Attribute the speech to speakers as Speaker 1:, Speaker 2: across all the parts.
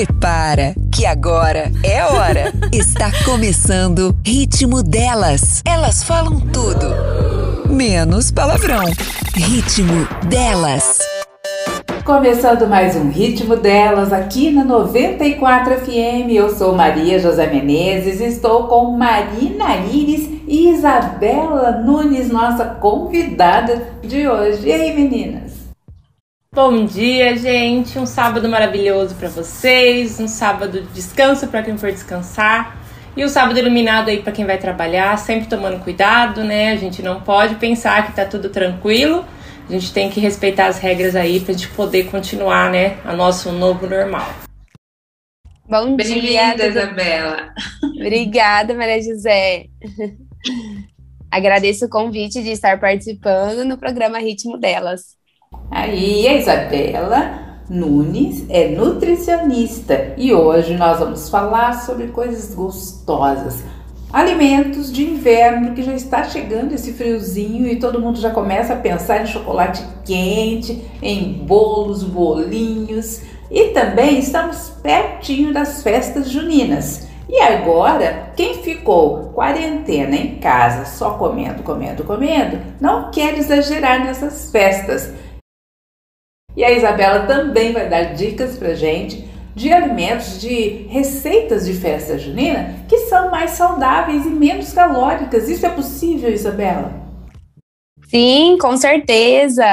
Speaker 1: Prepara, que agora é hora. Está começando Ritmo Delas. Elas falam tudo, menos palavrão. Ritmo Delas.
Speaker 2: Começando mais um Ritmo Delas aqui na 94 FM. Eu sou Maria José Menezes e estou com Marina Iris e Isabela Nunes, nossa convidada de hoje. E aí, meninas?
Speaker 3: Bom dia, gente. Um sábado maravilhoso para vocês, um sábado de descanso para quem for descansar e um sábado iluminado aí para quem vai trabalhar, sempre tomando cuidado, né? A gente não pode pensar que tá tudo tranquilo. A gente tem que respeitar as regras aí pra gente poder continuar, né, a nosso novo normal.
Speaker 4: Bom dia,
Speaker 2: Bem-vinda, Isabela.
Speaker 4: Obrigada, Maria José. Agradeço o convite de estar participando no programa Ritmo Delas.
Speaker 2: Aí, a Isabela Nunes é nutricionista e hoje nós vamos falar sobre coisas gostosas. Alimentos de inverno que já está chegando esse friozinho e todo mundo já começa a pensar em chocolate quente, em bolos, bolinhos e também estamos pertinho das festas juninas. E agora, quem ficou quarentena em casa só comendo, comendo, comendo, não quer exagerar nessas festas e a Isabela também vai dar dicas pra gente de alimentos, de receitas de festa junina que são mais saudáveis e menos calóricas. Isso é possível, Isabela?
Speaker 4: Sim, com certeza.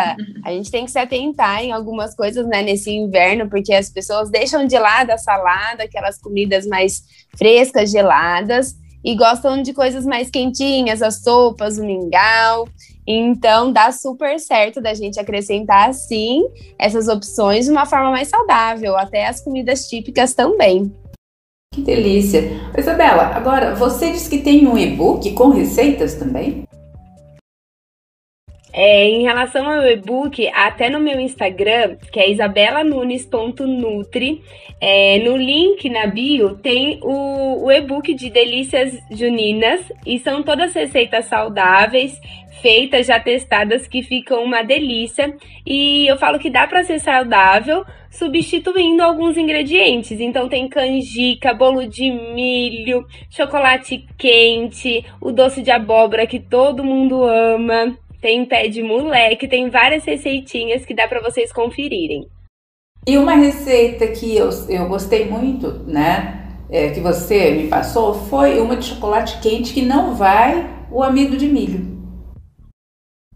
Speaker 4: A gente tem que se atentar em algumas coisas né, nesse inverno, porque as pessoas deixam de lado a salada, aquelas comidas mais frescas, geladas, e gostam de coisas mais quentinhas, as sopas, o mingau. Então, dá super certo da gente acrescentar, sim, essas opções de uma forma mais saudável, até as comidas típicas também.
Speaker 2: Que delícia! Isabela, agora, você disse que tem um e-book com receitas também?
Speaker 4: É, em relação ao e-book, até no meu Instagram, que é isabelanunes.nutri, é, no link na bio tem o, o e-book de delícias juninas e são todas receitas saudáveis, feitas, já testadas, que ficam uma delícia. E eu falo que dá para ser saudável substituindo alguns ingredientes. Então tem canjica, bolo de milho, chocolate quente, o doce de abóbora que todo mundo ama. Tem pé de moleque, tem várias receitinhas que dá para vocês conferirem.
Speaker 2: E uma receita que eu, eu gostei muito, né? É, que você me passou foi uma de chocolate quente que não vai o amido de milho.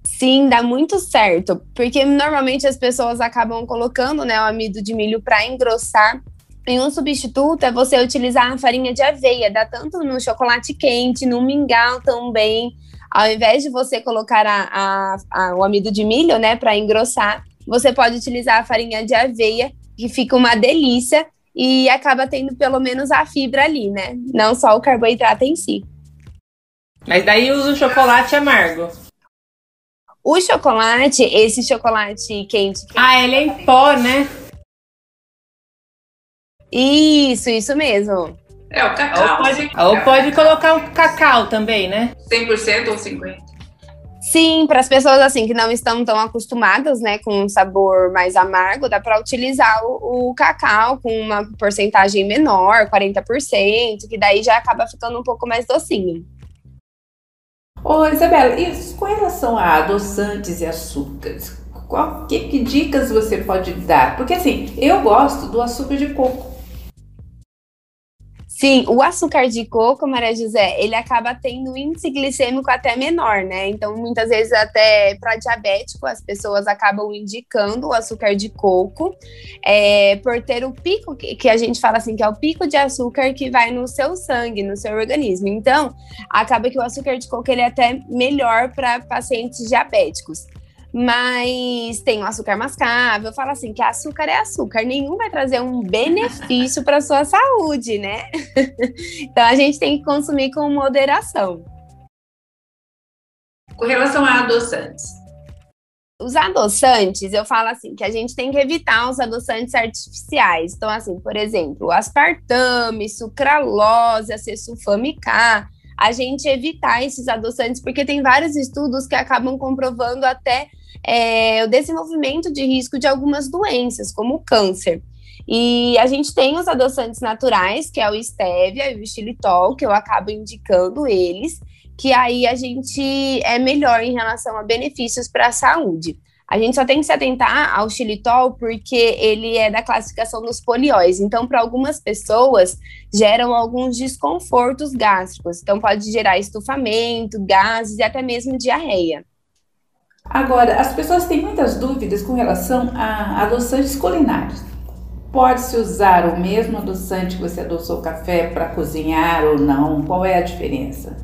Speaker 4: Sim, dá muito certo, porque normalmente as pessoas acabam colocando né, o amido de milho para engrossar. E um substituto é você utilizar a farinha de aveia, dá tanto no chocolate quente, no mingau também. Ao invés de você colocar a, a, a, o amido de milho, né, para engrossar, você pode utilizar a farinha de aveia, que fica uma delícia e acaba tendo pelo menos a fibra ali, né? Não só o carboidrato em si.
Speaker 3: Mas daí usa o chocolate amargo.
Speaker 4: O chocolate, esse chocolate quente.
Speaker 3: Ah, ele é em pó, né?
Speaker 4: Isso, isso mesmo.
Speaker 2: É, o cacau.
Speaker 3: Ou pode, ou pode colocar o cacau também, né?
Speaker 2: 100% ou 50%?
Speaker 4: Sim, para as pessoas assim que não estão tão acostumadas, né, com um sabor mais amargo, dá para utilizar o, o, cacau com uma porcentagem menor, 40%, que daí já acaba ficando um pouco mais docinho.
Speaker 2: Ô Isabela, e com relação a adoçantes e açúcares, qual, que, que dicas você pode dar? Porque assim, eu gosto do açúcar de coco.
Speaker 4: Sim, o açúcar de coco, Maria José, ele acaba tendo um índice glicêmico até menor, né? Então, muitas vezes, até para diabético, as pessoas acabam indicando o açúcar de coco, é, por ter o pico, que, a gente fala assim, que é o pico de açúcar que vai no seu sangue, no seu organismo. Então, acaba que o açúcar de coco ele é até melhor para pacientes diabéticos mas tem o açúcar mascável. Fala assim que açúcar é açúcar, nenhum vai trazer um benefício para sua saúde, né? então a gente tem que consumir com moderação.
Speaker 2: Com relação a adoçantes.
Speaker 4: Os adoçantes, eu falo assim, que a gente tem que evitar os adoçantes artificiais. Então, assim, por exemplo, aspartame, sucralose, acesulfame K, a gente evitar esses adoçantes, porque tem vários estudos que acabam comprovando até é, o desenvolvimento de risco de algumas doenças, como o câncer. E a gente tem os adoçantes naturais, que é o stevia e o xilitol, que eu acabo indicando eles, que aí a gente é melhor em relação a benefícios para a saúde. A gente só tem que se atentar ao xilitol porque ele é da classificação dos polióis. Então, para algumas pessoas, geram alguns desconfortos gástricos. Então, pode gerar estufamento, gases e até mesmo diarreia.
Speaker 2: Agora, as pessoas têm muitas dúvidas com relação a adoçantes culinários. Pode-se usar o mesmo adoçante que você adoçou o café para cozinhar ou não? Qual é a diferença?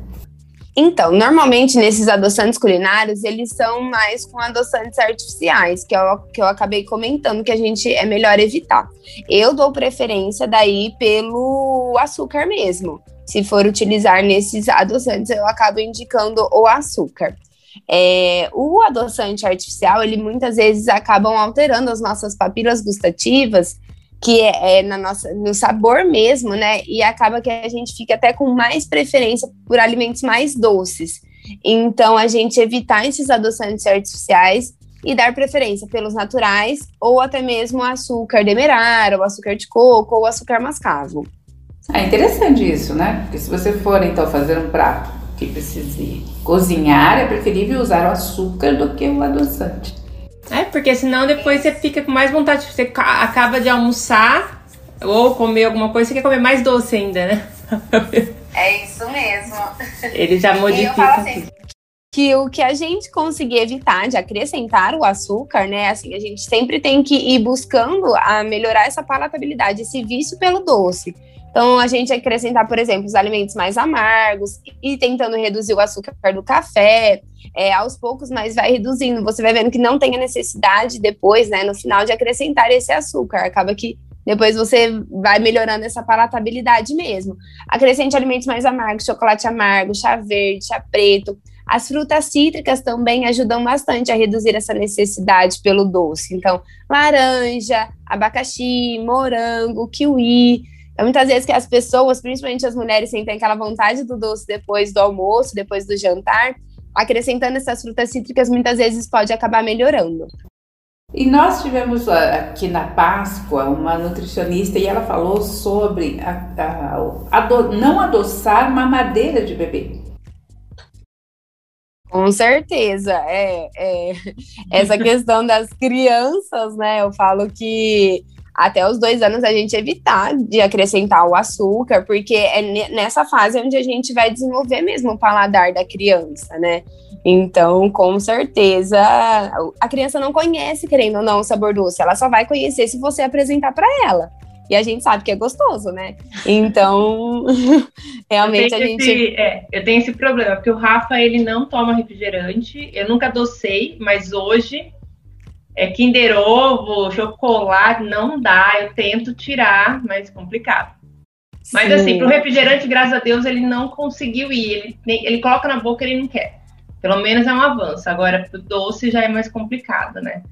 Speaker 4: Então, normalmente nesses adoçantes culinários, eles são mais com adoçantes artificiais, que eu, que eu acabei comentando que a gente é melhor evitar. Eu dou preferência daí pelo açúcar mesmo. Se for utilizar nesses adoçantes, eu acabo indicando o açúcar. É, o adoçante artificial, ele muitas vezes acabam alterando as nossas papilas gustativas que é, é, na nossa, no sabor mesmo, né? E acaba que a gente fica até com mais preferência por alimentos mais doces. Então, a gente evitar esses adoçantes artificiais e dar preferência pelos naturais ou até mesmo açúcar demerara, ou açúcar de coco, ou açúcar mascavo.
Speaker 2: É interessante isso, né? Porque se você for então fazer um prato que precise cozinhar, é preferível usar o açúcar do que o adoçante.
Speaker 5: É, porque senão depois você fica com mais vontade, você acaba de almoçar ou comer alguma coisa, você quer comer mais doce ainda, né?
Speaker 4: É isso mesmo.
Speaker 5: Ele já modifica. Assim,
Speaker 4: que o que a gente conseguir evitar de acrescentar o açúcar, né? Assim, a gente sempre tem que ir buscando a melhorar essa palatabilidade, esse vício pelo doce. Então, a gente acrescentar, por exemplo, os alimentos mais amargos e tentando reduzir o açúcar do café, é, aos poucos, mas vai reduzindo. Você vai vendo que não tem a necessidade depois, né, no final, de acrescentar esse açúcar. Acaba que depois você vai melhorando essa palatabilidade mesmo. Acrescente alimentos mais amargos, chocolate amargo, chá verde, chá preto. As frutas cítricas também ajudam bastante a reduzir essa necessidade pelo doce. Então, laranja, abacaxi, morango, kiwi. Então, muitas vezes que as pessoas, principalmente as mulheres, sentem aquela vontade do doce depois do almoço, depois do jantar, acrescentando essas frutas cítricas, muitas vezes pode acabar melhorando.
Speaker 2: E nós tivemos ah, aqui na Páscoa uma nutricionista e ela falou sobre a, a, a não adoçar mamadeira de bebê.
Speaker 4: Com certeza, é, é essa questão das crianças, né? Eu falo que até os dois anos a gente evitar de acrescentar o açúcar, porque é nessa fase onde a gente vai desenvolver mesmo o paladar da criança, né? Então, com certeza, a criança não conhece, querendo ou não, o sabor doce, ela só vai conhecer se você apresentar para ela. E a gente sabe que é gostoso, né? Então, realmente a gente.
Speaker 5: Esse, é, eu tenho esse problema, porque o Rafa, ele não toma refrigerante. Eu nunca docei, mas hoje é, Kinder Ovo, chocolate, não dá. Eu tento tirar, mas complicado. Mas Sim. assim, pro refrigerante, graças a Deus, ele não conseguiu ir. Ele, ele coloca na boca, ele não quer. Pelo menos é um avanço. Agora, pro doce já é mais complicado, né?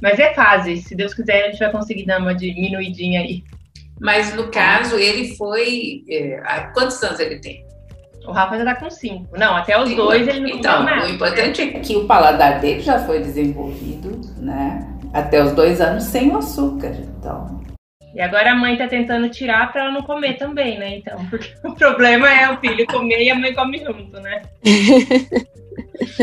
Speaker 5: Mas é fase. Se Deus quiser, a gente vai conseguir dar uma diminuidinha aí.
Speaker 2: Mas no caso, ele foi. É, quantos anos ele tem?
Speaker 5: O Rafa já tá com cinco. Não, até os dois ele não
Speaker 2: Então, nada, o importante é que o paladar dele já foi desenvolvido, né? Até os dois anos sem o açúcar. Então.
Speaker 5: E agora a mãe tá tentando tirar para ela não comer também, né? Então, porque o problema é o filho comer e a mãe come junto, né?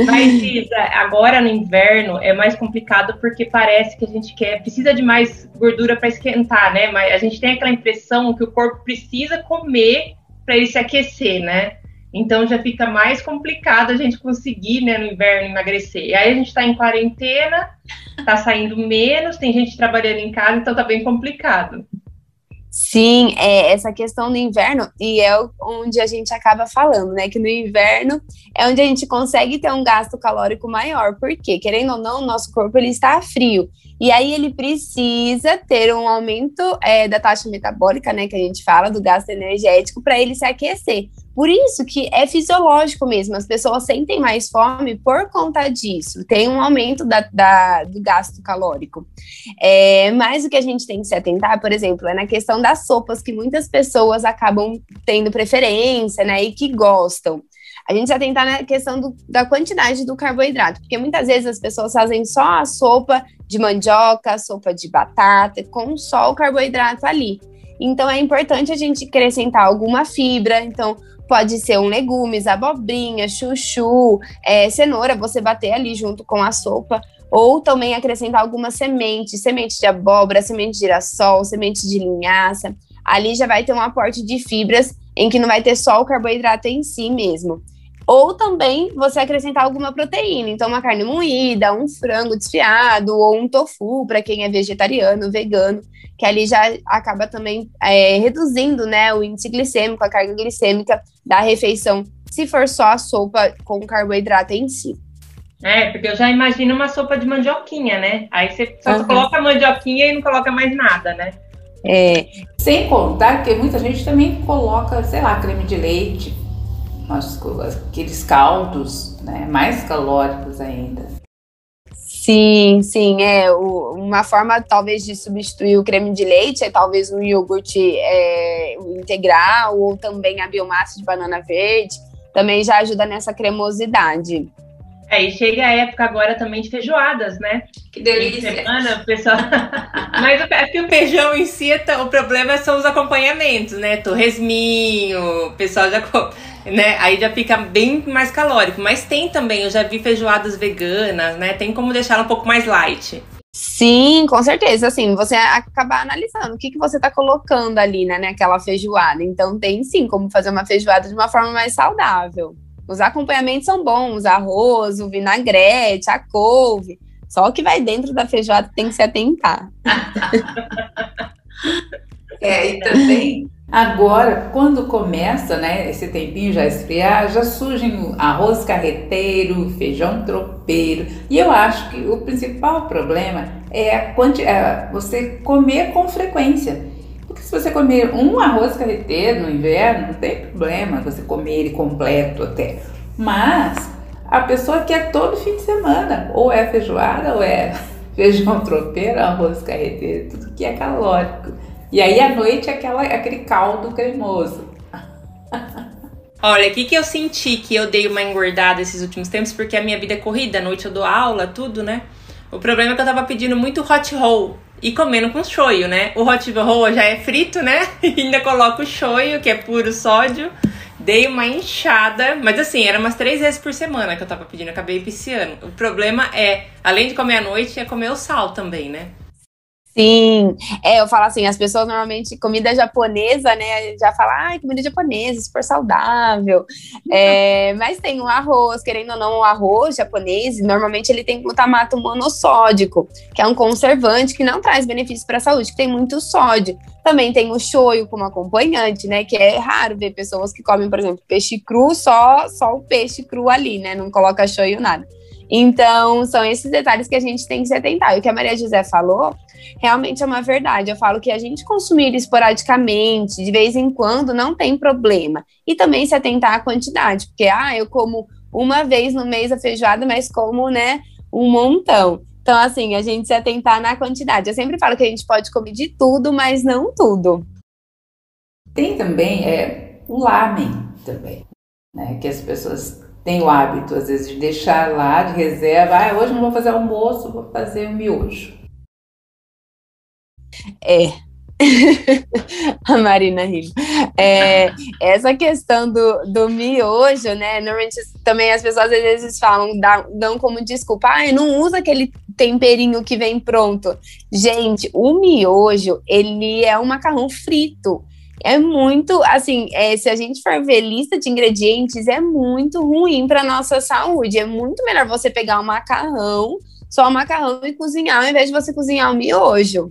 Speaker 5: Mas, Isa, agora no inverno é mais complicado porque parece que a gente quer, precisa de mais gordura para esquentar, né? Mas a gente tem aquela impressão que o corpo precisa comer para ele se aquecer, né? Então já fica mais complicado a gente conseguir, né, no inverno emagrecer. E aí a gente está em quarentena, está saindo menos, tem gente trabalhando em casa, então tá bem complicado.
Speaker 4: Sim, é essa questão do inverno, e é onde a gente acaba falando, né? Que no inverno é onde a gente consegue ter um gasto calórico maior, porque, querendo ou não, o nosso corpo ele está frio. E aí ele precisa ter um aumento é, da taxa metabólica, né? Que a gente fala, do gasto energético, para ele se aquecer. Por isso que é fisiológico mesmo, as pessoas sentem mais fome por conta disso, tem um aumento da, da do gasto calórico. É, mas o que a gente tem que se atentar, por exemplo, é na questão das sopas que muitas pessoas acabam tendo preferência, né, e que gostam. A gente se atentar na questão do, da quantidade do carboidrato, porque muitas vezes as pessoas fazem só a sopa de mandioca, sopa de batata, com só o carboidrato ali. Então é importante a gente acrescentar alguma fibra, então pode ser um legumes, abobrinha, chuchu, é, cenoura, você bater ali junto com a sopa, ou também acrescentar algumas sementes, semente de abóbora, semente de girassol, semente de linhaça. Ali já vai ter um aporte de fibras em que não vai ter só o carboidrato em si mesmo. Ou também você acrescentar alguma proteína, então uma carne moída, um frango desfiado ou um tofu para quem é vegetariano, vegano, que ali já acaba também é, reduzindo né, o índice glicêmico, a carga glicêmica da refeição, se for só a sopa com carboidrato em si.
Speaker 3: É, porque eu já imagino uma sopa de mandioquinha, né? Aí você só uhum. coloca a mandioquinha e não coloca mais nada, né?
Speaker 2: É. Sem contar que muita gente também coloca, sei lá, creme de leite, aqueles caldos, né? Mais calóricos ainda.
Speaker 4: Sim, sim, é o, uma forma talvez de substituir o creme de leite é talvez um iogurte é, integral ou também a biomassa de banana verde, também já ajuda nessa cremosidade.
Speaker 3: É, e chega a época agora também de feijoadas, né?
Speaker 2: Que delícia.
Speaker 3: Semana, pessoal. Mas é que o feijão em si, é o problema são os acompanhamentos, né? Torresminho, o pessoal já né? Aí já fica bem mais calórico. Mas tem também, eu já vi feijoadas veganas, né? Tem como deixar um pouco mais light.
Speaker 4: Sim, com certeza. Assim, você acabar analisando o que, que você está colocando ali, né, naquela feijoada. Então, tem sim como fazer uma feijoada de uma forma mais saudável. Os acompanhamentos são bons, arroz, o vinagrete, a couve. Só o que vai dentro da feijoada tem que se atentar.
Speaker 2: é, e também Agora, quando começa, né, esse tempinho já esfriar, já surgem arroz carreteiro, feijão tropeiro. E eu acho que o principal problema é, a é você comer com frequência. Porque se você comer um arroz carreteiro no inverno, não tem problema você comer ele completo até. Mas a pessoa quer todo fim de semana, ou é feijoada, ou é feijão tropeiro, arroz carreteiro, tudo que é calórico. E aí à noite aquela, aquele caldo cremoso.
Speaker 3: Olha, o que, que eu senti que eu dei uma engordada esses últimos tempos, porque a minha vida é corrida, à noite eu dou aula, tudo, né? O problema é que eu tava pedindo muito hot roll e comendo com shoyu, né? O hot roll já é frito, né? E ainda coloco o shoyu, que é puro sódio. Dei uma inchada, mas assim, era umas três vezes por semana que eu tava pedindo, acabei viciando. O problema é, além de comer à noite, é comer o sal também, né?
Speaker 4: Sim, é, eu falo assim, as pessoas normalmente, comida japonesa, né, já falam, ai, comida japonesa, super saudável, é, mas tem o arroz, querendo ou não, o arroz japonês, normalmente ele tem glutamato monossódico, que é um conservante que não traz benefícios para a saúde, que tem muito sódio. Também tem o shoyu como acompanhante, né, que é raro ver pessoas que comem, por exemplo, peixe cru, só, só o peixe cru ali, né, não coloca shoyu nada. Então, são esses detalhes que a gente tem que se atentar. E o que a Maria José falou realmente é uma verdade. Eu falo que a gente consumir esporadicamente, de vez em quando, não tem problema. E também se atentar à quantidade, porque, ah, eu como uma vez no mês a feijoada, mas como, né, um montão. Então, assim, a gente se atentar na quantidade. Eu sempre falo que a gente pode comer de tudo, mas não tudo.
Speaker 2: Tem também é, o lamen também, né? Que as pessoas têm o hábito, às vezes, de deixar lá de reserva. Ah, hoje não vou fazer almoço, vou fazer um miojo.
Speaker 4: É. a Marina rindo. É, essa questão do, do miojo, né? Normalmente também as pessoas às vezes falam, dão, dão como desculpa, ah, não usa aquele temperinho que vem pronto. Gente, o miojo, ele é um macarrão frito. É muito, assim, é, se a gente for ver lista de ingredientes, é muito ruim para nossa saúde. É muito melhor você pegar um macarrão, só o macarrão e cozinhar, ao invés de você cozinhar o miojo.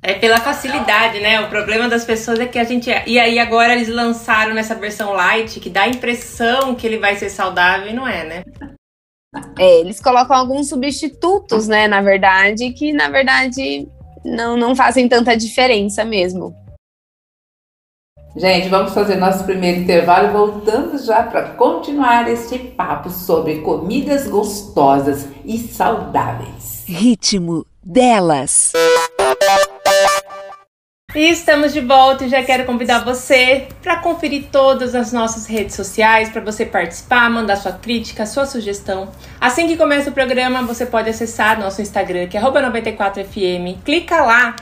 Speaker 3: É pela facilidade, né? O problema das pessoas é que a gente. E aí agora eles lançaram nessa versão light que dá a impressão que ele vai ser saudável e não é, né?
Speaker 4: É, eles colocam alguns substitutos, né? Na verdade, que na verdade não, não fazem tanta diferença mesmo.
Speaker 2: Gente, vamos fazer nosso primeiro intervalo e voltamos já para continuar este papo sobre comidas gostosas e saudáveis.
Speaker 1: Ritmo delas.
Speaker 3: E estamos de volta e já quero convidar você para conferir todas as nossas redes sociais, para você participar, mandar sua crítica, sua sugestão. Assim que começa o programa, você pode acessar nosso Instagram, que é 94fm. Clica lá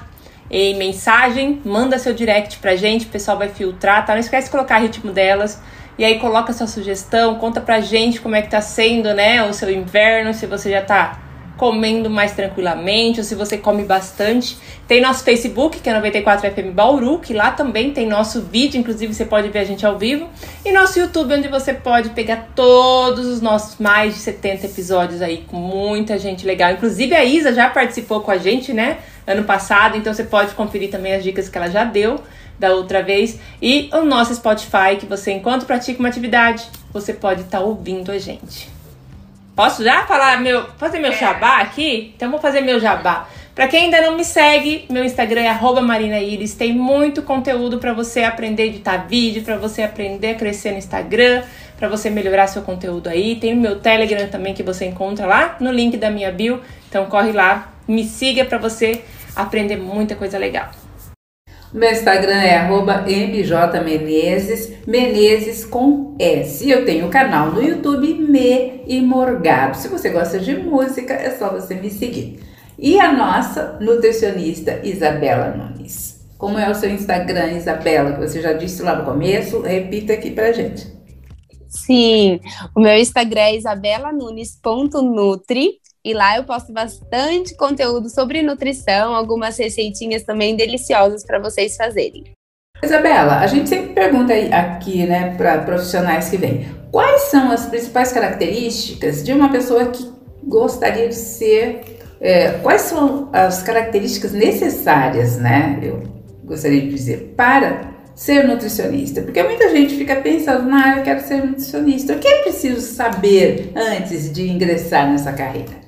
Speaker 3: em mensagem, manda seu direct pra gente, o pessoal vai filtrar, tá? Não esquece de colocar o ritmo delas. E aí coloca sua sugestão, conta pra gente como é que tá sendo, né, o seu inverno, se você já tá comendo mais tranquilamente, ou se você come bastante. Tem nosso Facebook, que é 94FM Bauru, que lá também tem nosso vídeo, inclusive você pode ver a gente ao vivo. E nosso YouTube, onde você pode pegar todos os nossos mais de 70 episódios aí, com muita gente legal. Inclusive a Isa já participou com a gente, né, ano passado, então você pode conferir também as dicas que ela já deu da outra vez. E o nosso Spotify, que você, enquanto pratica uma atividade, você pode estar tá ouvindo a gente. Posso já falar meu, fazer meu jabá aqui? Então vou fazer meu jabá. Para quem ainda não me segue, meu Instagram é @marinaíris. Tem muito conteúdo para você aprender a editar vídeo, para você aprender a crescer no Instagram, para você melhorar seu conteúdo aí. Tem o meu Telegram também que você encontra lá no link da minha bio. Então corre lá, me siga para você aprender muita coisa legal.
Speaker 2: Meu Instagram é mjmenezes, Menezes com S. Eu tenho o canal no YouTube Me e Morgado. Se você gosta de música, é só você me seguir. E a nossa nutricionista Isabela Nunes. Como é o seu Instagram, Isabela, que você já disse lá no começo? Repita aqui pra gente.
Speaker 4: Sim, o meu Instagram é isabelanunes.nutri e lá eu posto bastante conteúdo sobre nutrição, algumas receitinhas também deliciosas para vocês fazerem.
Speaker 2: Isabela, a gente sempre pergunta aqui, né, para profissionais que vêm, quais são as principais características de uma pessoa que gostaria de ser, é, quais são as características necessárias, né, eu gostaria de dizer, para ser nutricionista? Porque muita gente fica pensando, ah, eu quero ser nutricionista. O que é preciso saber antes de ingressar nessa carreira?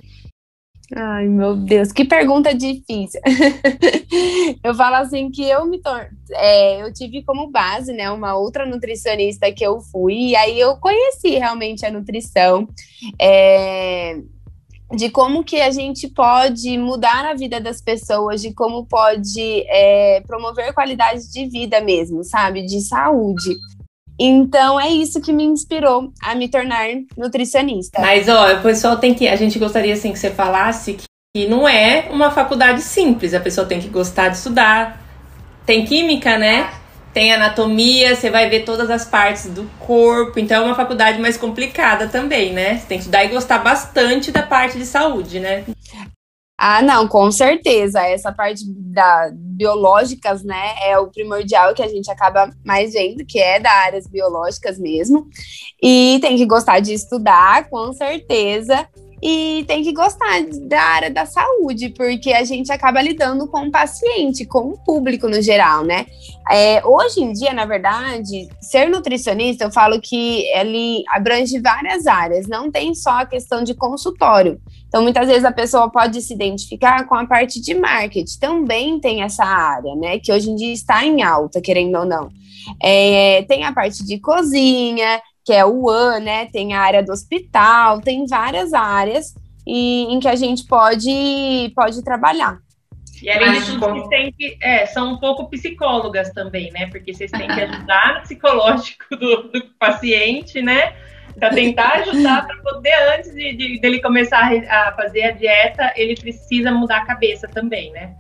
Speaker 4: Ai, meu Deus, que pergunta difícil. eu falo assim que eu me torno. É, eu tive como base, né, uma outra nutricionista que eu fui, e aí eu conheci realmente a nutrição. É, de como que a gente pode mudar a vida das pessoas, de como pode é, promover qualidade de vida mesmo, sabe? De saúde. Então é isso que me inspirou a me tornar nutricionista.
Speaker 3: Mas ó, o pessoal tem que. A gente gostaria assim que você falasse que, que não é uma faculdade simples. A pessoa tem que gostar de estudar. Tem química, né? Tem anatomia, você vai ver todas as partes do corpo. Então é uma faculdade mais complicada também, né? Você tem que estudar e gostar bastante da parte de saúde, né?
Speaker 4: Ah, não, com certeza. Essa parte da biológicas, né, é o primordial que a gente acaba mais vendo, que é da áreas biológicas mesmo. E tem que gostar de estudar, com certeza. E tem que gostar da área da saúde, porque a gente acaba lidando com o paciente, com o público no geral, né? É, hoje em dia, na verdade, ser nutricionista, eu falo que ele abrange várias áreas, não tem só a questão de consultório. Então, muitas vezes a pessoa pode se identificar com a parte de marketing, também tem essa área, né? Que hoje em dia está em alta, querendo ou não. É, tem a parte de cozinha, que é o UAN, né? Tem a área do hospital, tem várias áreas e, em que a gente pode, pode trabalhar.
Speaker 3: E além disso, vocês têm que, é, são um pouco psicólogas também, né? Porque vocês têm que ajudar no psicológico do, do paciente, né? Para tentar ajudar para poder, antes de, de, dele começar a fazer a dieta, ele precisa mudar a cabeça também, né?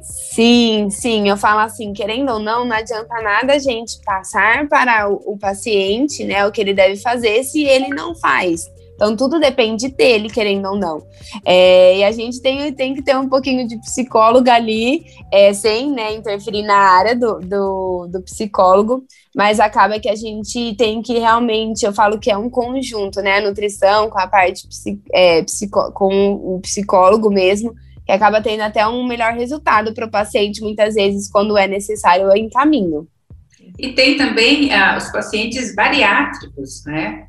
Speaker 4: Sim, sim, eu falo assim, querendo ou não, não adianta nada a gente passar para o, o paciente, né, o que ele deve fazer se ele não faz. Então, tudo depende dele, querendo ou não. É, e a gente tem, tem que ter um pouquinho de psicóloga ali, é, sem né, interferir na área do, do, do, psicólogo, mas acaba que a gente tem que realmente, eu falo que é um conjunto, né? A nutrição com a parte é, psico, com o psicólogo mesmo, que acaba tendo até um melhor resultado para o paciente, muitas vezes, quando é necessário, em caminho.
Speaker 2: E tem também ah, os pacientes bariátricos, né?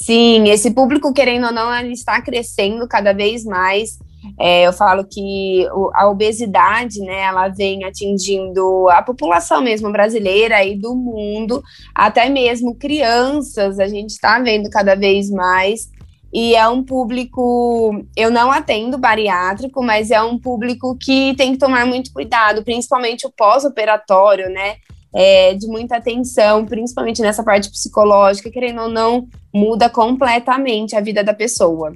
Speaker 4: Sim, esse público, querendo ou não, ele está crescendo cada vez mais. É, eu falo que a obesidade, né, ela vem atingindo a população mesmo brasileira e do mundo, até mesmo crianças, a gente está vendo cada vez mais. e é um público, eu não atendo bariátrico, mas é um público que tem que tomar muito cuidado, principalmente o pós-operatório, né? É, de muita atenção, principalmente nessa parte psicológica, querendo ou não, muda completamente a vida da pessoa.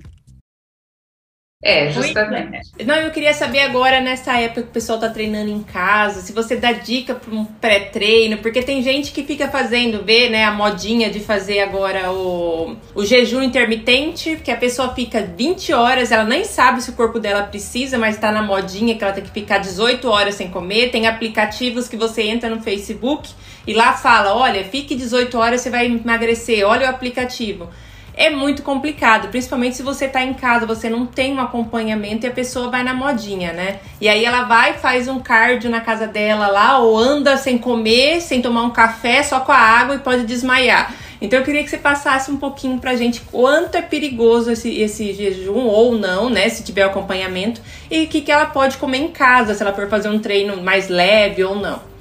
Speaker 2: É, justamente.
Speaker 3: Não, eu queria saber agora, nessa época que o pessoal tá treinando em casa, se você dá dica para um pré-treino, porque tem gente que fica fazendo, vê, né, a modinha de fazer agora o, o jejum intermitente, que a pessoa fica 20 horas, ela nem sabe se o corpo dela precisa, mas tá na modinha que ela tem que ficar 18 horas sem comer. Tem aplicativos que você entra no Facebook e lá fala: olha, fique 18 horas, você vai emagrecer, olha o aplicativo é muito complicado, principalmente se você tá em casa, você não tem um acompanhamento e a pessoa vai na modinha, né? E aí ela vai, faz um cardio na casa dela lá, ou anda sem comer, sem tomar um café, só com a água e pode desmaiar. Então eu queria que você passasse um pouquinho pra gente quanto é perigoso esse, esse jejum ou não, né? Se tiver acompanhamento, e o que, que ela pode comer em casa, se ela for fazer um treino mais leve ou não.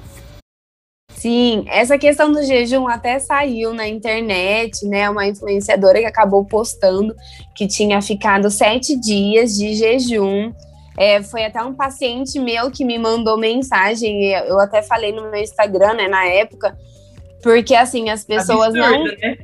Speaker 4: Sim, essa questão do jejum até saiu na internet, né? Uma influenciadora que acabou postando que tinha ficado sete dias de jejum. É, foi até um paciente meu que me mandou mensagem, eu até falei no meu Instagram, né, na época, porque assim, as pessoas Absurdo, não. Né?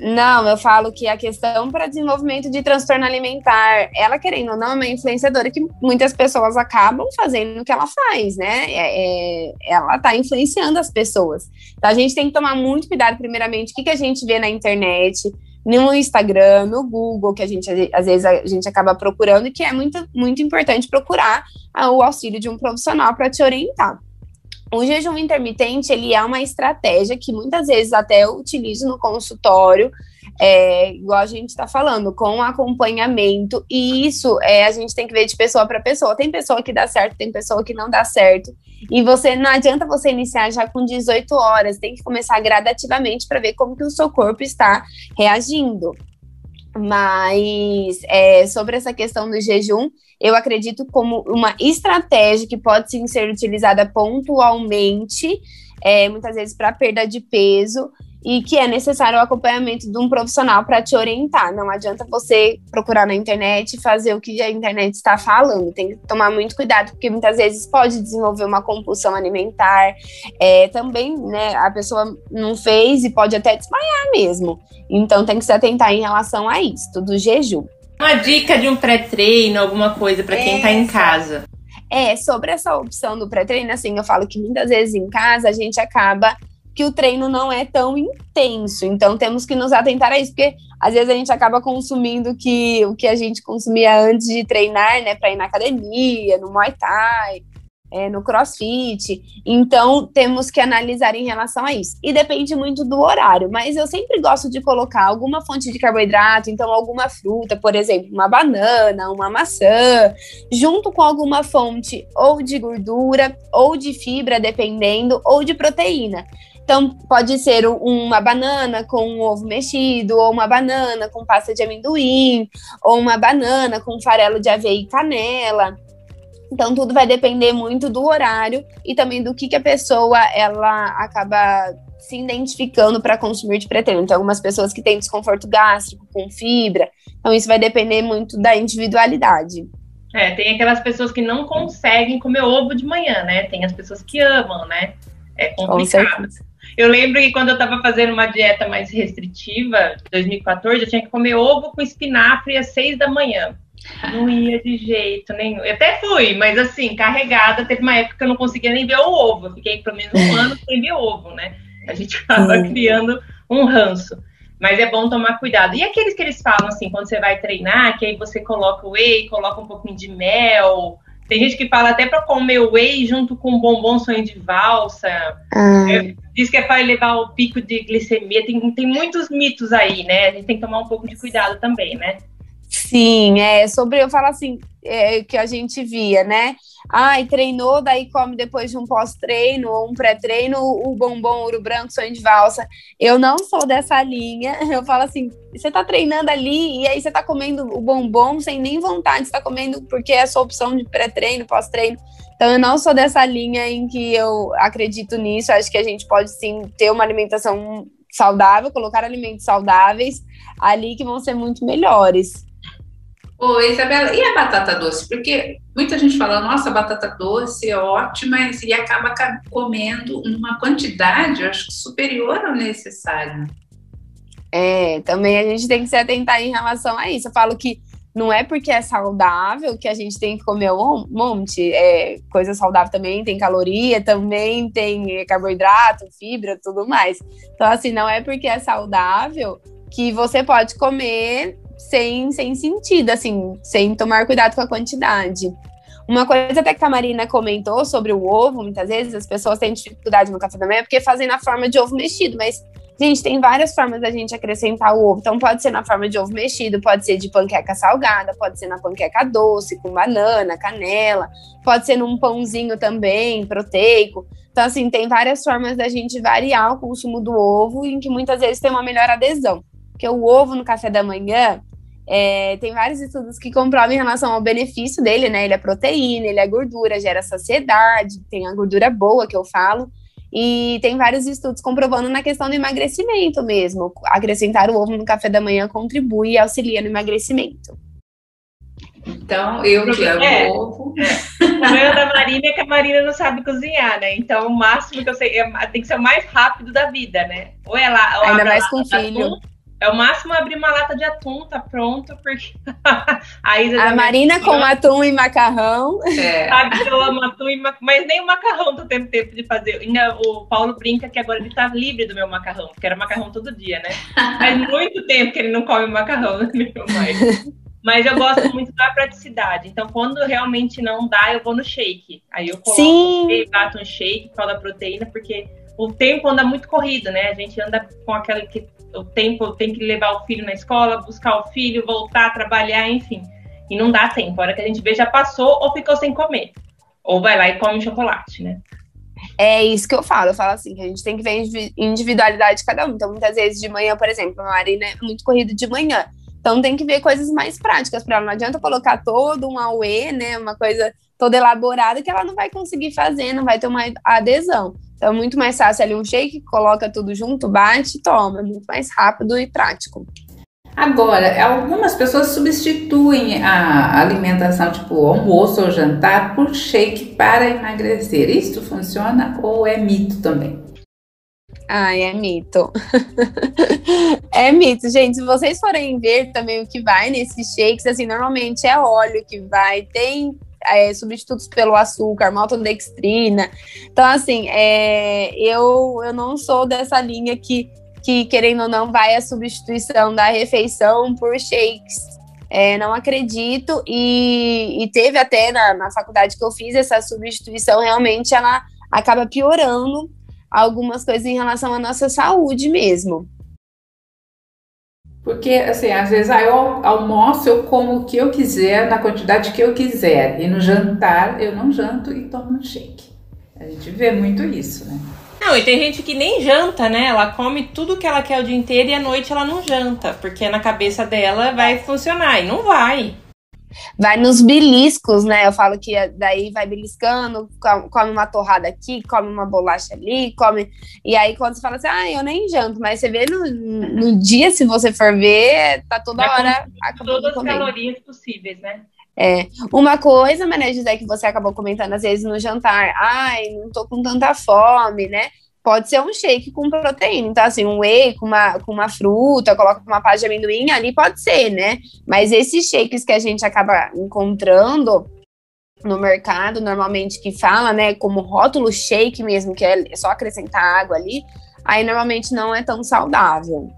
Speaker 4: Não, eu falo que a questão para desenvolvimento de transtorno alimentar, ela querendo ou não, é uma influenciadora que muitas pessoas acabam fazendo o que ela faz, né? É, é, ela está influenciando as pessoas. Então a gente tem que tomar muito cuidado, primeiramente, o que, que a gente vê na internet, no Instagram, no Google, que a gente às vezes a gente acaba procurando, e que é muito, muito importante procurar o auxílio de um profissional para te orientar. O jejum intermitente, ele é uma estratégia que muitas vezes até eu utilizo no consultório, é, igual a gente está falando, com acompanhamento, e isso é, a gente tem que ver de pessoa para pessoa. Tem pessoa que dá certo, tem pessoa que não dá certo. E você não adianta você iniciar já com 18 horas, tem que começar gradativamente para ver como que o seu corpo está reagindo. Mas é, sobre essa questão do jejum, eu acredito como uma estratégia que pode sim ser utilizada pontualmente, é, muitas vezes para perda de peso, e que é necessário o acompanhamento de um profissional para te orientar. Não adianta você procurar na internet e fazer o que a internet está falando. Tem que tomar muito cuidado, porque muitas vezes pode desenvolver uma compulsão alimentar. É, também, né, a pessoa não fez e pode até desmaiar mesmo. Então tem que se atentar em relação a isso, do jejum.
Speaker 3: Uma dica de um pré-treino, alguma coisa para quem está em casa.
Speaker 4: É, sobre essa opção do pré-treino, assim, eu falo que muitas vezes em casa a gente acaba que o treino não é tão intenso. Então temos que nos atentar a isso, porque às vezes a gente acaba consumindo que, o que a gente consumia antes de treinar, né, para ir na academia, no Muay Thai, é, no crossfit. Então, temos que analisar em relação a isso. E depende muito do horário, mas eu sempre gosto de colocar alguma fonte de carboidrato, então alguma fruta, por exemplo, uma banana, uma maçã, junto com alguma fonte ou de gordura, ou de fibra, dependendo, ou de proteína. Então, pode ser uma banana com um ovo mexido, ou uma banana com pasta de amendoim, ou uma banana com farelo de aveia e canela. Então, tudo vai depender muito do horário e também do que, que a pessoa ela acaba se identificando para consumir de pré-treino. Então, algumas pessoas que têm desconforto gástrico com fibra. Então, isso vai depender muito da individualidade.
Speaker 3: É, tem aquelas pessoas que não conseguem comer ovo de manhã, né? Tem as pessoas que amam, né? É complicado. Eu lembro que quando eu estava fazendo uma dieta mais restritiva, 2014, eu tinha que comer ovo com espinafre às seis da manhã. Não ia de jeito nenhum. Eu até fui, mas assim, carregada. Teve uma época que eu não conseguia nem ver o ovo. Eu fiquei pelo menos um ano sem ver ovo, né? A gente acaba criando um ranço. Mas é bom tomar cuidado. E aqueles que eles falam assim, quando você vai treinar, que aí você coloca o whey, coloca um pouquinho de mel. Tem gente que fala até para comer o whey junto com um bombom sonho de valsa. Ah. Diz que é para elevar o pico de glicemia. Tem, tem muitos mitos aí, né? A gente tem que tomar um pouco de cuidado também, né?
Speaker 4: Sim, é sobre eu falo assim, é, que a gente via, né? Ai, treinou, daí come depois de um pós-treino ou um pré-treino o bombom ouro branco, sonho de valsa. Eu não sou dessa linha. Eu falo assim, você tá treinando ali e aí você tá comendo o bombom sem nem vontade, você tá comendo porque é a sua opção de pré-treino, pós-treino. Então eu não sou dessa linha em que eu acredito nisso. Acho que a gente pode sim ter uma alimentação saudável, colocar alimentos saudáveis ali que vão ser muito melhores.
Speaker 2: Oi, Isabela, e a batata doce? Porque muita gente fala, nossa, batata doce é ótima e acaba comendo uma quantidade, acho, superior ao necessário.
Speaker 4: É, também a gente tem que se atentar em relação a isso. Eu falo que não é porque é saudável que a gente tem que comer um monte. É, coisa saudável também tem caloria, também tem carboidrato, fibra, tudo mais. Então, assim, não é porque é saudável que você pode comer sem, sem sentido, assim, sem tomar cuidado com a quantidade. Uma coisa até que a Marina comentou sobre o ovo, muitas vezes as pessoas têm dificuldade no café da manhã porque fazem na forma de ovo mexido, mas Gente, tem várias formas da gente acrescentar o ovo. Então, pode ser na forma de ovo mexido, pode ser de panqueca salgada, pode ser na panqueca doce, com banana, canela, pode ser num pãozinho também, proteico. Então, assim, tem várias formas da gente variar o consumo do ovo, em que muitas vezes tem uma melhor adesão. Porque o ovo no café da manhã, é, tem vários estudos que comprovam em relação ao benefício dele, né? Ele é proteína, ele é gordura, gera saciedade, tem a gordura boa que eu falo. E tem vários estudos comprovando na questão do emagrecimento mesmo. Acrescentar o ovo no café da manhã contribui e auxilia no emagrecimento.
Speaker 2: Então, eu que amo é, ovo.
Speaker 3: É. O problema da Marina é que a Marina não sabe cozinhar, né? Então, o máximo que eu sei é, tem que ser o mais rápido da vida, né? Ou ela. Ou
Speaker 4: Ainda mais com filho.
Speaker 3: É o máximo abrir uma lata de atum, tá pronto, porque
Speaker 4: a Isa A Marina com atum e macarrão.
Speaker 3: É. Sabe que eu amo atum e macarrão, mas nem o macarrão tô tendo tempo de fazer. Ainda o Paulo brinca que agora ele tá livre do meu macarrão, porque era macarrão todo dia, né? Faz muito tempo que ele não come macarrão, né, meu pai? Mas eu gosto muito da praticidade. Então, quando realmente não dá, eu vou no shake. Aí eu coloco Sim. bato um shake, falo da proteína, porque o tempo anda muito corrido, né? A gente anda com aquele que o tempo tem que levar o filho na escola, buscar o filho, voltar, trabalhar, enfim. E não dá tempo. A hora que a gente vê já passou ou ficou sem comer. Ou vai lá e come chocolate, né?
Speaker 4: É isso que eu falo. Eu falo assim, que a gente tem que ver individualidade de cada um. Então, muitas vezes de manhã, por exemplo, a Marina é muito corrida de manhã. Então, tem que ver coisas mais práticas para ela. Não adianta colocar todo um AUE, né? Uma coisa toda elaborada que ela não vai conseguir fazer, não vai ter uma adesão. Então é muito mais fácil ali um shake, coloca tudo junto, bate, toma, é muito mais rápido e prático.
Speaker 2: Agora, algumas pessoas substituem a alimentação, tipo almoço ou jantar, por shake para emagrecer. Isso funciona ou é mito também?
Speaker 4: Ai, é mito. é mito, gente. Se vocês forem ver também o que vai nesses shakes, assim, normalmente é óleo que vai, tem é, substitutos pelo açúcar, maltodextrina. Então, assim, é, eu, eu não sou dessa linha que, que, querendo ou não, vai a substituição da refeição por shakes. É, não acredito, e, e teve até na, na faculdade que eu fiz essa substituição, realmente ela acaba piorando algumas coisas em relação à nossa saúde mesmo.
Speaker 2: Porque, assim, às vezes ah, eu almoço, eu como o que eu quiser, na quantidade que eu quiser. E no jantar, eu não janto e tomo um shake. A gente vê muito isso, né?
Speaker 3: Não, e tem gente que nem janta, né? Ela come tudo que ela quer o dia inteiro e à noite ela não janta, porque na cabeça dela vai funcionar. E não vai
Speaker 4: vai nos beliscos, né? Eu falo que daí vai beliscando, come uma torrada aqui, come uma bolacha ali, come. E aí, quando você fala assim, ah, eu nem janto, mas você vê no, no dia, se você for ver, tá toda vai hora.
Speaker 3: Todas as calorias possíveis, né?
Speaker 4: É. Uma coisa, Mané José, que você acabou comentando às vezes no jantar, ai, não tô com tanta fome, né? Pode ser um shake com proteína. Então, assim, um whey com uma, com uma fruta, coloca uma pasta de amendoim, ali pode ser, né? Mas esses shakes que a gente acaba encontrando no mercado, normalmente que fala, né, como rótulo shake mesmo, que é só acrescentar água ali, aí normalmente não é tão saudável.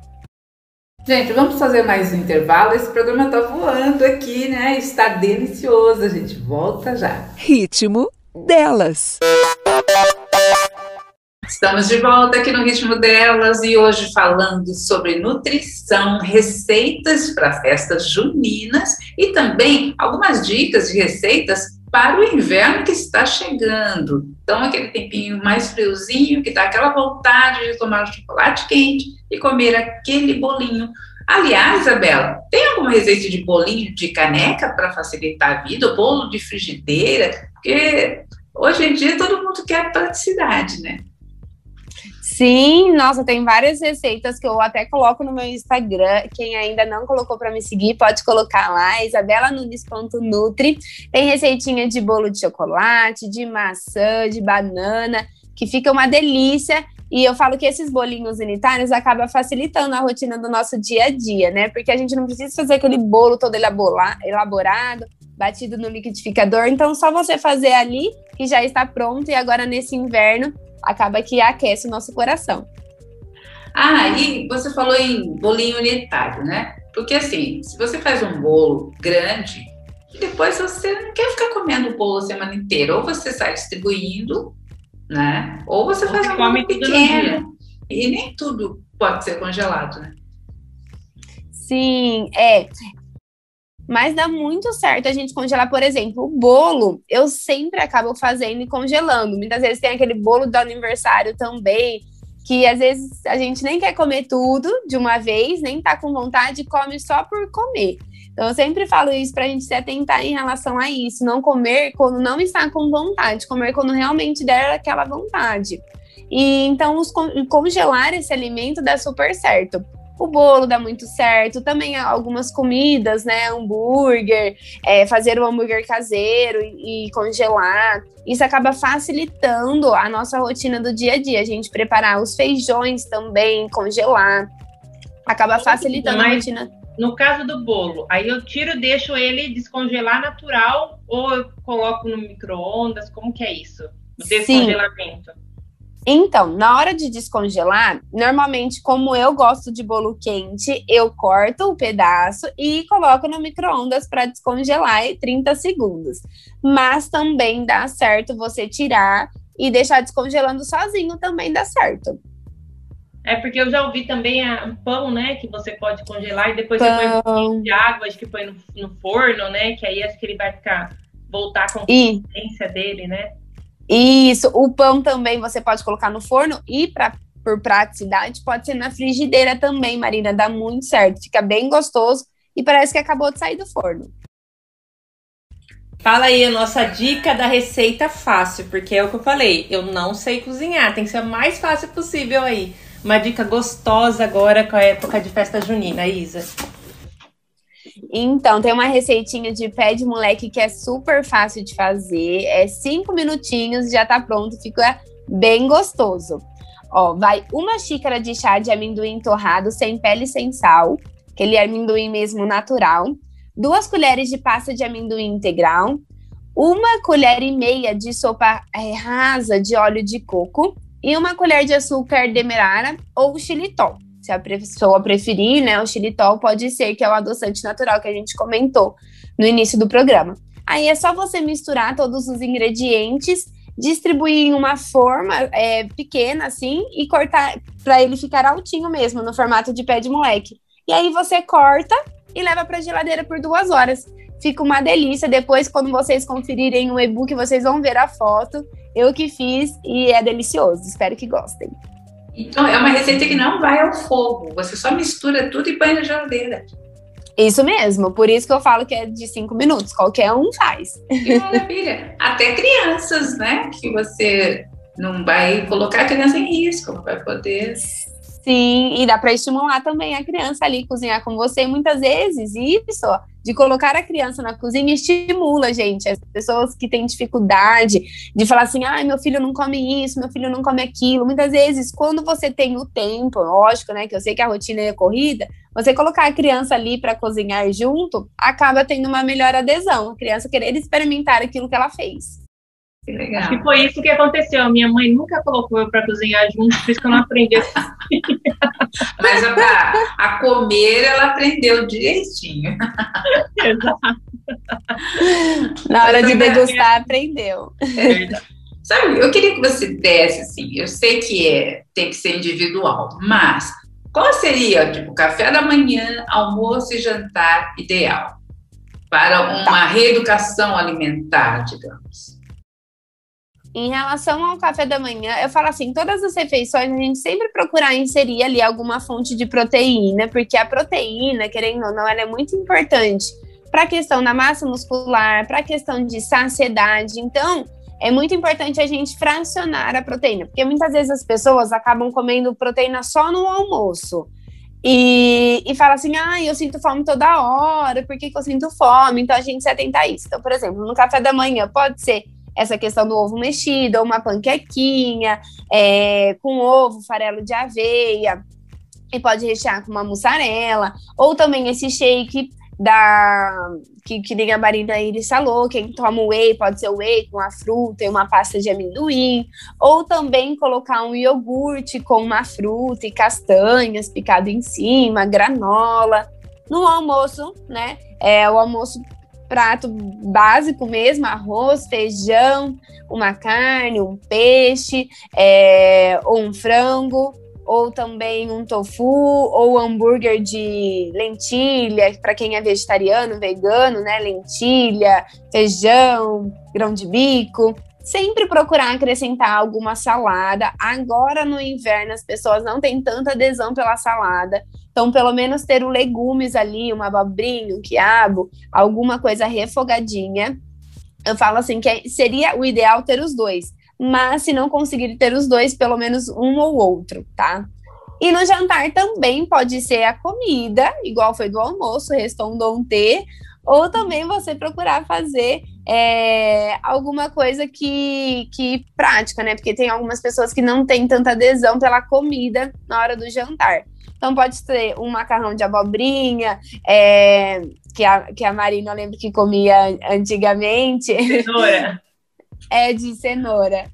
Speaker 2: Gente, vamos fazer mais um intervalo. Esse programa tá voando aqui, né? Está delicioso. A gente volta já.
Speaker 1: Ritmo delas.
Speaker 2: Estamos de volta aqui no Ritmo Delas e hoje falando sobre nutrição, receitas para festas juninas e também algumas dicas de receitas para o inverno que está chegando. Então, aquele tempinho mais friozinho, que dá aquela vontade de tomar um chocolate quente e comer aquele bolinho. Aliás, Isabela, tem alguma receita de bolinho de caneca para facilitar a vida? Bolo de frigideira? Porque hoje em dia todo mundo quer praticidade, né?
Speaker 4: Sim, nossa, tem várias receitas que eu até coloco no meu Instagram. Quem ainda não colocou para me seguir, pode colocar lá, isabelanunes.nutri. Tem receitinha de bolo de chocolate, de maçã, de banana, que fica uma delícia. E eu falo que esses bolinhos unitários acabam facilitando a rotina do nosso dia a dia, né? Porque a gente não precisa fazer aquele bolo todo elaborado, batido no liquidificador. Então, só você fazer ali, que já está pronto. E agora, nesse inverno, acaba que aquece o nosso coração.
Speaker 2: Ah, e você falou em bolinho unitário, né? Porque assim, se você faz um bolo grande, depois você não quer ficar comendo o bolo a semana inteira. Ou você sai distribuindo, né? Ou você faz um bolo pequeno. E nem tudo pode ser congelado, né?
Speaker 4: Sim, é. Mas dá muito certo a gente congelar, por exemplo, o bolo. Eu sempre acabo fazendo e congelando. Muitas vezes tem aquele bolo do aniversário também, que às vezes a gente nem quer comer tudo de uma vez, nem tá com vontade, come só por comer. Então eu sempre falo isso para a gente se atentar em relação a isso, não comer quando não está com vontade, comer quando realmente der aquela vontade. E então os, congelar esse alimento dá super certo. O bolo dá muito certo, também algumas comidas, né? Hambúrguer, é, fazer o um hambúrguer caseiro e, e, congelar. Isso acaba facilitando a nossa rotina do dia a dia. A gente preparar os feijões também, congelar. Acaba facilitando Mas, a rotina.
Speaker 3: No caso do bolo, aí eu tiro, deixo ele descongelar natural ou eu coloco no micro-ondas? Como que é isso? O descongelamento? Sim.
Speaker 4: Então, na hora de descongelar, normalmente, como eu gosto de bolo quente, eu corto o pedaço e coloco no micro-ondas para descongelar em 30 segundos. Mas também dá certo você tirar e deixar descongelando sozinho, também dá certo.
Speaker 3: É porque eu já ouvi também o pão, né? Que você pode congelar e depois pão. você põe um pouquinho de água, acho que põe no, no, forno, né? Que aí acho que ele vai ficar voltar com a consistência dele, né?
Speaker 4: Isso, o pão também você pode colocar no forno e para por praticidade pode ser na frigideira também, Marina, dá muito certo, fica bem gostoso e parece que acabou de sair do forno.
Speaker 3: Fala aí a nossa dica da receita fácil, porque é o que eu falei, eu não sei cozinhar, tem que ser o mais fácil possível aí. Uma dica gostosa agora com a época de festa junina, Isa.
Speaker 4: Então, tem uma receitinha de pé de moleque que é super fácil de fazer. É cinco minutinhos, já tá pronto, fica bem gostoso. Ó, vai uma xícara de chá de amendoim torrado, sem pele e sem sal, aquele amendoim mesmo natural. Duas colheres de pasta de amendoim integral. Uma colher e meia de sopa é, rasa de óleo de coco. E uma colher de açúcar demerara ou xilitol se a pessoa preferir, né, o xilitol pode ser que é o adoçante natural que a gente comentou no início do programa. Aí é só você misturar todos os ingredientes, distribuir em uma forma é, pequena assim e cortar para ele ficar altinho mesmo, no formato de pé de moleque. E aí você corta e leva para geladeira por duas horas. Fica uma delícia. Depois, quando vocês conferirem o e-book, vocês vão ver a foto. Eu que fiz e é delicioso. Espero que gostem.
Speaker 2: Então, é uma receita que não vai ao fogo. Você só mistura tudo e põe na geladeira.
Speaker 4: Isso mesmo, por isso que eu falo que é de cinco minutos, qualquer um faz.
Speaker 2: Que maravilha! Até crianças, né? Que você não vai colocar a criança em risco, vai poder.
Speaker 4: Sim, e dá para estimular também a criança ali cozinhar com você. muitas vezes isso de colocar a criança na cozinha estimula, gente, as pessoas que têm dificuldade de falar assim, ai, meu filho não come isso, meu filho não come aquilo. Muitas vezes, quando você tem o tempo, lógico, né, que eu sei que a rotina é corrida, você colocar a criança ali para cozinhar junto, acaba tendo uma melhor adesão, a criança querer experimentar aquilo que ela fez.
Speaker 3: Que legal. Acho que foi isso que aconteceu. Minha mãe nunca colocou eu para cozinhar junto, por isso que eu não aprendi.
Speaker 2: Mas a, a comer ela aprendeu direitinho.
Speaker 4: Exato. Na hora de degustar, aprendeu.
Speaker 2: É Sabe, eu queria que você desse assim, eu sei que é, tem que ser individual, mas qual seria, tipo, café da manhã, almoço e jantar ideal para uma tá. reeducação alimentar, digamos?
Speaker 4: Em relação ao café da manhã, eu falo assim, todas as refeições a gente sempre procurar inserir ali alguma fonte de proteína, porque a proteína, querendo ou não, ela é muito importante para a questão da massa muscular, para a questão de saciedade. Então, é muito importante a gente fracionar a proteína, porque muitas vezes as pessoas acabam comendo proteína só no almoço. E, e fala assim, ah, eu sinto fome toda hora, por que, que eu sinto fome? Então a gente se atenta a isso. Então, por exemplo, no café da manhã pode ser essa questão do ovo mexido, ou uma panquequinha é, com ovo, farelo de aveia, e pode rechear com uma mussarela, ou também esse shake da que, que nem a Marina Iris falou, quem toma whey pode ser whey com a fruta e uma pasta de amendoim, ou também colocar um iogurte com uma fruta e castanhas picado em cima, granola. No almoço, né? É o almoço prato básico mesmo, arroz, feijão, uma carne, um peixe, é, ou um frango, ou também um tofu, ou hambúrguer de lentilha, para quem é vegetariano, vegano, né? Lentilha, feijão, grão de bico. Sempre procurar acrescentar alguma salada. Agora no inverno as pessoas não têm tanta adesão pela salada. Então, pelo menos ter o legumes ali, uma abobrinha, um quiabo, alguma coisa refogadinha. Eu falo assim que seria o ideal ter os dois mas se não conseguir ter os dois, pelo menos um ou outro, tá? E no jantar também pode ser a comida, igual foi do almoço, restou um dontê, ou também você procurar fazer é, alguma coisa que, que prática, né? Porque tem algumas pessoas que não têm tanta adesão pela comida na hora do jantar. Então pode ser um macarrão de abobrinha, é, que, a, que a Marina eu lembro que comia antigamente.
Speaker 3: Cenoura
Speaker 4: é de cenoura.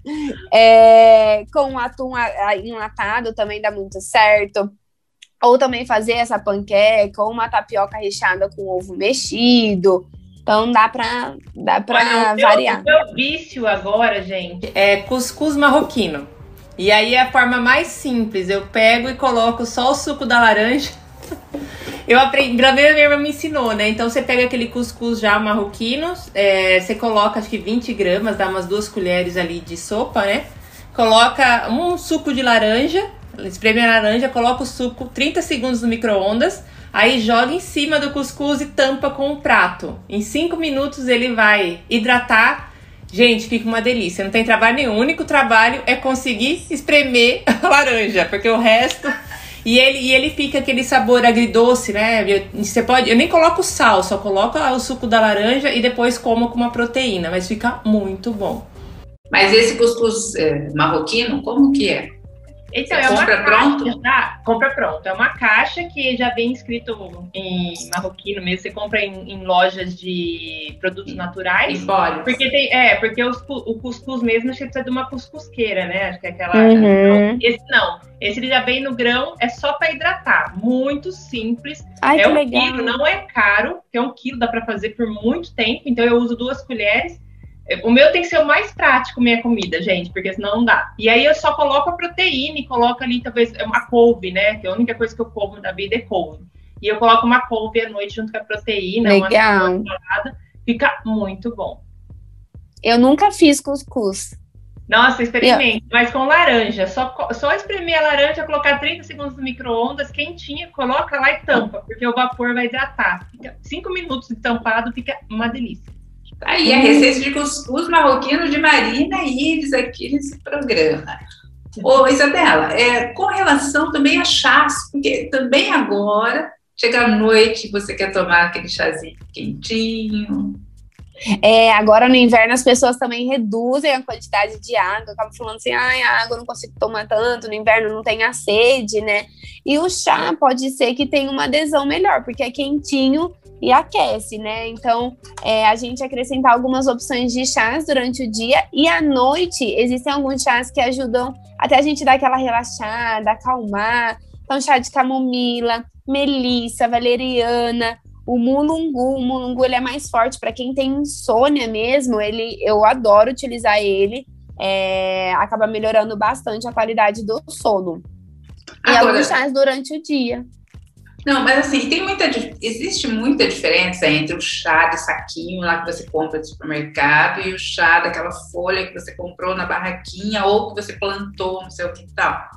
Speaker 4: É, com atum enlatado também dá muito certo. Ou também fazer essa panqueca ou uma tapioca recheada com ovo mexido. Então dá para dá pra Olha, variar.
Speaker 3: O meu vício agora, gente, é cuscuz marroquino. E aí é a forma mais simples. Eu pego e coloco só o suco da laranja eu aprendi, Graveira minha irmã me ensinou, né? Então você pega aquele cuscuz já marroquino, é, você coloca acho que 20 gramas, dá umas duas colheres ali de sopa, né? Coloca um suco de laranja, espreme a laranja, coloca o suco 30 segundos no micro-ondas, aí joga em cima do cuscuz e tampa com o prato. Em 5 minutos ele vai hidratar. Gente, fica uma delícia. Não tem trabalho nenhum. O único trabalho é conseguir espremer a laranja, porque o resto e ele, e ele fica aquele sabor agridoce, né? Você pode. Eu nem coloco sal, só coloco o suco da laranja e depois como com uma proteína, mas fica muito bom.
Speaker 2: Mas esse cuscuz é, marroquino, como que é?
Speaker 3: Então, é compra pronto? Caixa, tá? Compra pronto. É uma caixa que já vem escrito em marroquino mesmo. Você compra em, em lojas de produtos naturais.
Speaker 2: Pode.
Speaker 3: Porque tem, é, porque os, o cuscuz mesmo acho que precisa de uma cuscuzqueira, né? Acho que é aquela. Uhum. Esse não. Esse ele já vem no grão, é só para hidratar. Muito simples.
Speaker 4: Ai,
Speaker 3: é um
Speaker 4: legal.
Speaker 3: quilo, não é caro, que é um quilo, dá para fazer por muito tempo. Então eu uso duas colheres o meu tem que ser o mais prático, minha comida, gente, porque senão não dá. E aí eu só coloco a proteína e coloco ali, talvez, uma couve, né? Que a única coisa que eu como da vida é couve. E eu coloco uma couve à noite junto com a proteína,
Speaker 4: Legal.
Speaker 3: uma salada. Fica muito bom.
Speaker 4: Eu nunca fiz cuscuz.
Speaker 3: Nossa, experimente, eu... mas com laranja. Só, só espremer a laranja, colocar 30 segundos no micro-ondas, quentinha, coloca lá e tampa, porque o vapor vai hidratar. Fica 5 minutos de tampado, fica uma delícia.
Speaker 2: Tá aí a receita de cuscuz marroquino de Marina Ives aqui nesse programa. Ô, Isabela, é, com relação também a chás, porque também agora, chega à noite, você quer tomar aquele chazinho quentinho.
Speaker 4: É, agora no inverno as pessoas também reduzem a quantidade de água, acabam falando assim, ai, a água eu não consigo tomar tanto, no inverno não tem a sede, né? E o chá pode ser que tenha uma adesão melhor, porque é quentinho e aquece, né? Então, é, a gente acrescentar algumas opções de chás durante o dia e à noite existem alguns chás que ajudam até a gente dar aquela relaxada, acalmar. Então, chá de camomila, melissa, valeriana, o mulungu, o mulungu ele é mais forte para quem tem insônia mesmo. Ele, eu adoro utilizar ele. É, acaba melhorando bastante a qualidade do sono. E Agora, alguns chás durante o dia.
Speaker 2: Não, mas assim, tem muita, existe muita diferença entre o chá de saquinho lá que você compra do supermercado e o chá daquela folha que você comprou na barraquinha ou que você plantou no seu quintal.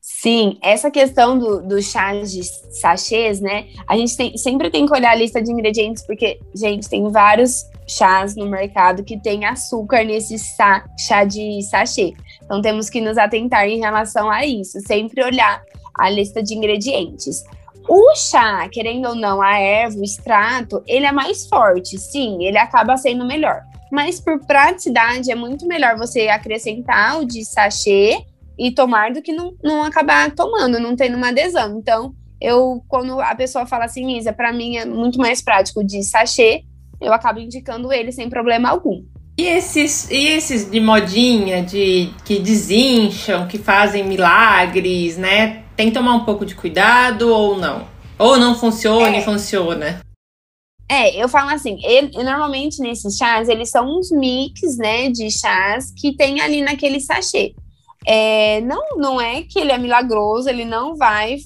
Speaker 4: Sim, essa questão do, do chá de sachês, né? A gente tem, sempre tem que olhar a lista de ingredientes, porque, gente, tem vários chás no mercado que tem açúcar nesse chá, chá de sachê. Então temos que nos atentar em relação a isso, sempre olhar a lista de ingredientes. O chá, querendo ou não, a erva, o extrato, ele é mais forte, sim, ele acaba sendo melhor. Mas por praticidade, é muito melhor você acrescentar o de sachê e tomar do que não, não acabar tomando, não tendo uma adesão. Então, eu, quando a pessoa fala assim, Isa, para mim é muito mais prático de sachê, eu acabo indicando ele sem problema algum.
Speaker 3: E esses, e esses de modinha, de que desincham, que fazem milagres, né? Tem que tomar um pouco de cuidado ou não? Ou não funciona é. e funciona?
Speaker 4: É, eu falo assim, ele, normalmente nesses chás, eles são uns mix, né, de chás que tem ali naquele sachê. É, não, não é que ele é milagroso, ele não vai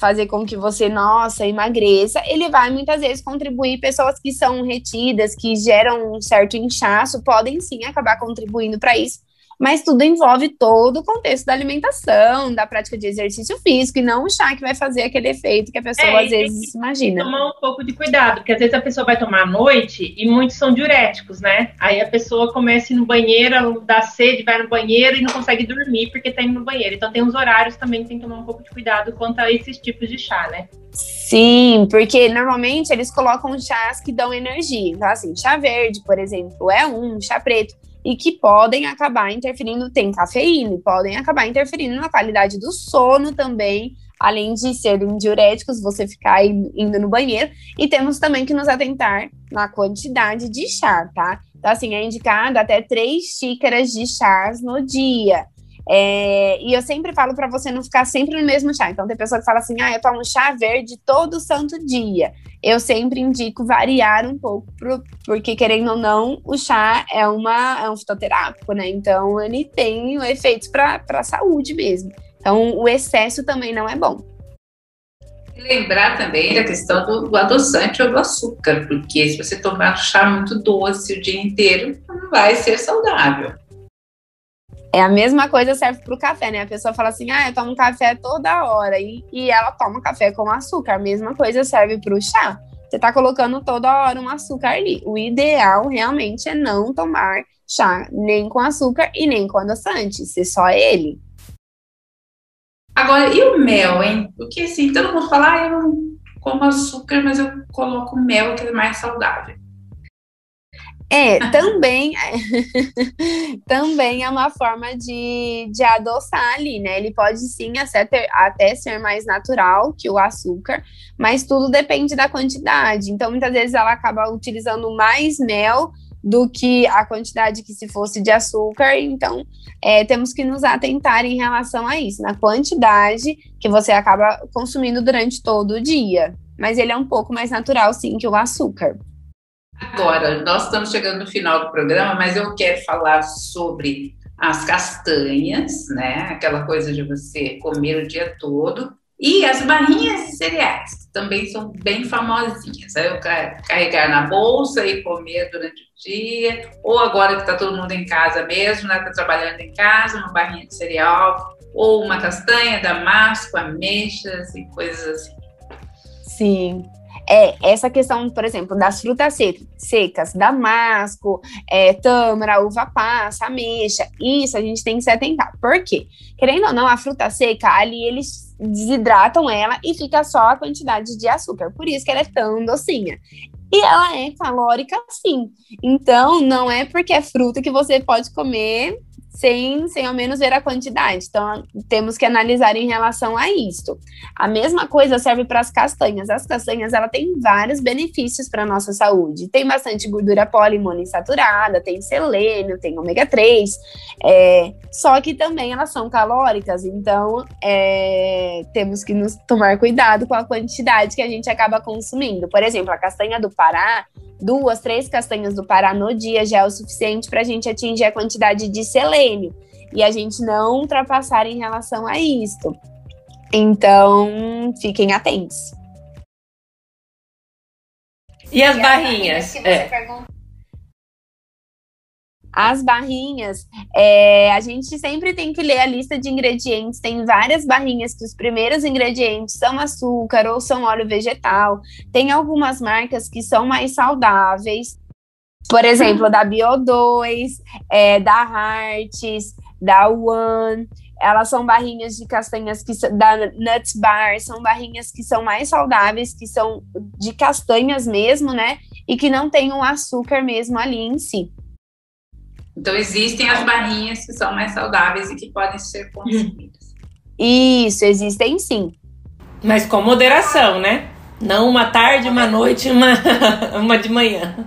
Speaker 4: fazer com que você, nossa, emagreça. Ele vai muitas vezes contribuir. Pessoas que são retidas, que geram um certo inchaço, podem sim acabar contribuindo para isso mas tudo envolve todo o contexto da alimentação, da prática de exercício físico, e não o chá que vai fazer aquele efeito que a pessoa é, às vezes imagina.
Speaker 3: Tomar um pouco de cuidado, porque às vezes a pessoa vai tomar à noite e muitos são diuréticos, né? Aí a pessoa começa a ir no banheiro, dá sede, vai no banheiro e não consegue dormir porque tá indo no banheiro. Então tem uns horários também que tem que tomar um pouco de cuidado quanto a esses tipos de chá, né?
Speaker 4: Sim, porque normalmente eles colocam chás que dão energia. Então, assim, chá verde, por exemplo, é um, chá preto e que podem acabar interferindo, tem cafeína, e podem acabar interferindo na qualidade do sono também, além de serem diuréticos, você ficar indo no banheiro. E temos também que nos atentar na quantidade de chá, tá? Então, assim, é indicado até três xícaras de chás no dia. É, e eu sempre falo para você não ficar sempre no mesmo chá. Então, tem pessoa que fala assim: ah, eu tomo chá verde todo santo dia. Eu sempre indico variar um pouco, pro, porque querendo ou não, o chá é, uma, é um fitoterápico, né? Então, ele tem efeitos para a saúde mesmo. Então, o excesso também não é bom.
Speaker 2: Lembrar também da questão do, do, adoçante ou do açúcar, porque se você tomar chá muito doce o dia inteiro, não vai ser saudável.
Speaker 4: É a mesma coisa serve para o café, né? A pessoa fala assim, ah, eu tomo café toda hora e, e ela toma café com açúcar. A mesma coisa serve para o chá. Você está colocando toda hora um açúcar ali. O ideal realmente é não tomar chá nem com açúcar e nem com adoçante, ser só ele.
Speaker 2: Agora, e o mel, hein? Porque assim, todo mundo fala, ah, eu não como açúcar, mas eu coloco mel que é mais saudável.
Speaker 4: É, também, também é uma forma de, de adoçar ali, né? Ele pode sim até, ter, até ser mais natural que o açúcar, mas tudo depende da quantidade. Então, muitas vezes ela acaba utilizando mais mel do que a quantidade que se fosse de açúcar. Então, é, temos que nos atentar em relação a isso, na quantidade que você acaba consumindo durante todo o dia. Mas ele é um pouco mais natural, sim, que o açúcar.
Speaker 2: Agora, nós estamos chegando no final do programa, mas eu quero falar sobre as castanhas, né? Aquela coisa de você comer o dia todo. E as barrinhas de cereais, que também são bem famosinhas. Aí eu carregar na bolsa e comer durante o dia, ou agora que está todo mundo em casa mesmo, né? Está trabalhando em casa, uma barrinha de cereal, ou uma castanha, damasco, ameixas e coisas assim.
Speaker 4: Sim, é essa questão, por exemplo, das frutas secas, damasco, é, tâmara, uva passa, ameixa, isso a gente tem que se atentar. Por quê? Querendo ou não, a fruta seca, ali eles desidratam ela e fica só a quantidade de açúcar, por isso que ela é tão docinha. E ela é calórica sim. Então, não é porque é fruta que você pode comer sem, sem ao menos ver a quantidade. Então, temos que analisar em relação a isso. A mesma coisa serve para as castanhas. As castanhas, ela tem vários benefícios para a nossa saúde. Tem bastante gordura poliinsaturada, tem selênio, tem ômega 3, é, só que também elas são calóricas, então é, temos que nos tomar cuidado com a quantidade que a gente acaba consumindo. Por exemplo, a castanha do Pará, duas, três castanhas do Pará no dia já é o suficiente para a gente atingir a quantidade de selênio e a gente não ultrapassar em relação a isto. Então, fiquem atentos.
Speaker 3: E as e barrinhas?
Speaker 4: As barrinhas é. As barrinhas, é, a gente sempre tem que ler a lista de ingredientes. Tem várias barrinhas que os primeiros ingredientes são açúcar ou são óleo vegetal. Tem algumas marcas que são mais saudáveis. Por exemplo, da Bio2, é, da Hearts, da One. Elas são barrinhas de castanhas que da Nuts Bar, são barrinhas que são mais saudáveis, que são de castanhas mesmo, né? E que não tem um açúcar mesmo ali em si.
Speaker 2: Então existem as barrinhas que são mais saudáveis e que podem ser consumidas.
Speaker 4: Isso, existem sim.
Speaker 3: Mas com moderação, né? Não uma tarde, uma noite, uma, uma de manhã.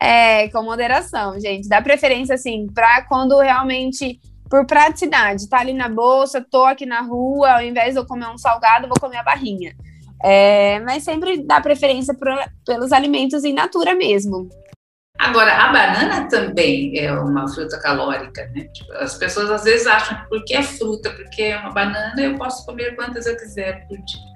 Speaker 4: É, com moderação, gente. Dá preferência, assim, para quando realmente por praticidade. Tá ali na bolsa, tô aqui na rua, ao invés de eu comer um salgado, vou comer a barrinha. É, mas sempre dá preferência por, pelos alimentos em natura mesmo.
Speaker 2: Agora, a banana também é uma fruta calórica, né? Tipo, as pessoas às vezes acham que porque é fruta, porque é uma banana, eu posso comer quantas eu quiser por dia.